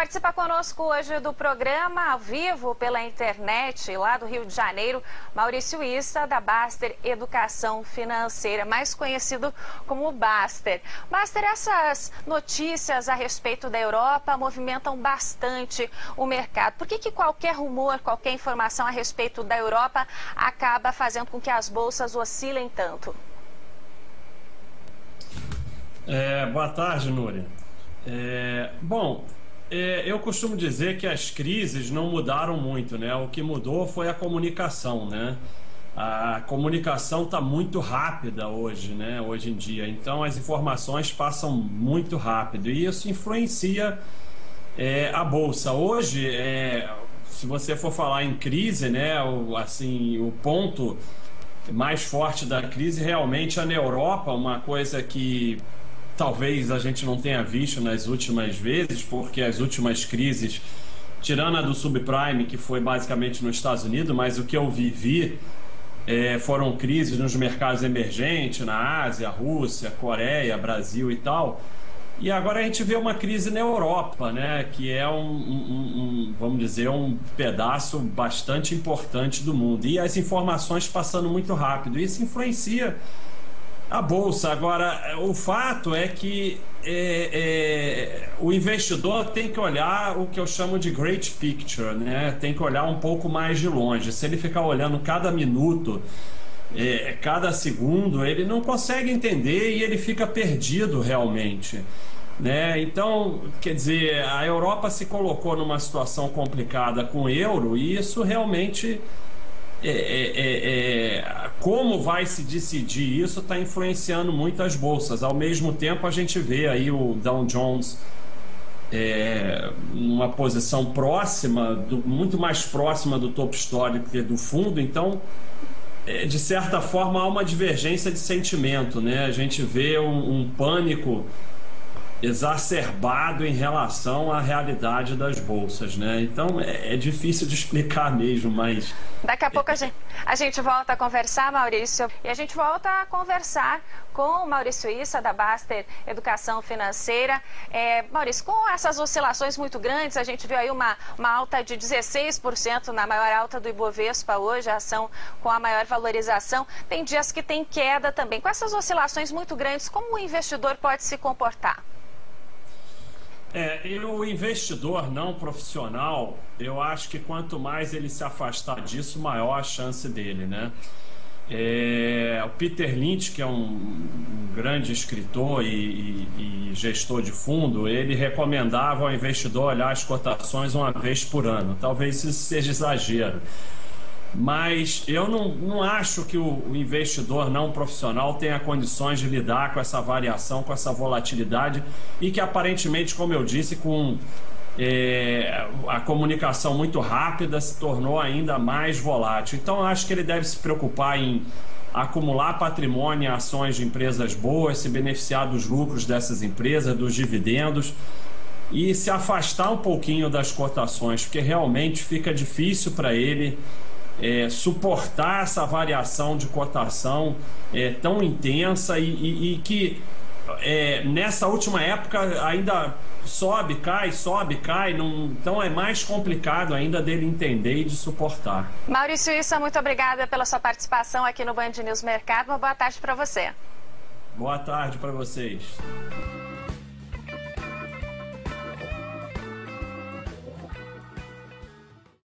participa conosco hoje do programa ao vivo pela internet, lá do Rio de Janeiro, Maurício Issa, da Baster Educação Financeira, mais conhecido como Baster. Baster, essas notícias a respeito da Europa movimentam bastante o mercado. Por que, que qualquer rumor, qualquer informação a respeito da Europa acaba fazendo com que as bolsas oscilem tanto? É, boa tarde, Núria. É, bom, é, eu costumo dizer que as crises não mudaram muito, né? O que mudou foi a comunicação, né? A comunicação está muito rápida hoje, né? Hoje em dia. Então as informações passam muito rápido e isso influencia é, a bolsa. Hoje, é, se você for falar em crise, né? O, assim, o ponto mais forte da crise realmente é na Europa, uma coisa que talvez a gente não tenha visto nas últimas vezes, porque as últimas crises, tirando a do subprime, que foi basicamente nos Estados Unidos, mas o que eu vivi é, foram crises nos mercados emergentes, na Ásia, Rússia, Coreia, Brasil e tal. E agora a gente vê uma crise na Europa, né, que é um, um, um, vamos dizer, um pedaço bastante importante do mundo. E as informações passando muito rápido. Isso influencia a bolsa. Agora, o fato é que é, é, o investidor tem que olhar o que eu chamo de great picture, né? Tem que olhar um pouco mais de longe. Se ele ficar olhando cada minuto, é, cada segundo, ele não consegue entender e ele fica perdido realmente. Né? Então, quer dizer, a Europa se colocou numa situação complicada com o euro e isso realmente é, é, como vai se decidir isso está influenciando muito as bolsas. Ao mesmo tempo, a gente vê aí o Dow Jones é, numa posição próxima, do, muito mais próxima do topo histórico que do fundo. Então, é, de certa forma, há uma divergência de sentimento. Né? A gente vê um, um pânico exacerbado em relação à realidade das bolsas, né? Então é, é, difícil de explicar mesmo, mas daqui a pouco a gente, a gente volta a conversar, Maurício, e a gente volta a conversar com o Maurício Issa da Baster Educação Financeira. É, Maurício, com essas oscilações muito grandes, a gente viu aí uma, uma alta de 16% na maior alta do Ibovespa hoje, a ação com a maior valorização. Tem dias que tem queda também. Com essas oscilações muito grandes, como o investidor pode se comportar? É, e o investidor não profissional, eu acho que quanto mais ele se afastar disso, maior a chance dele, né? É, o Peter Lynch, que é um, um grande escritor e, e, e, gestor de fundo, ele recomendava ao investidor olhar as cotações uma vez por ano. Talvez isso seja exagero mas eu não, não acho que o, investidor não profissional tenha condições de lidar com essa variação, com essa volatilidade e que aparentemente, como eu disse, com é, a comunicação muito rápida se tornou ainda mais volátil. Então, acho que ele deve se preocupar em acumular patrimônio em ações de empresas boas, se beneficiar dos lucros dessas empresas, dos dividendos e se afastar um pouquinho das cotações, porque realmente fica difícil para ele é, suportar essa variação de cotação é, tão intensa e, e, e que é, nessa última época ainda sobe, cai, sobe, cai, não, então é mais complicado ainda dele entender e de suportar. Maurício Issa, muito obrigada pela sua participação aqui no Band News Mercado. Uma boa tarde para você. Boa tarde para vocês.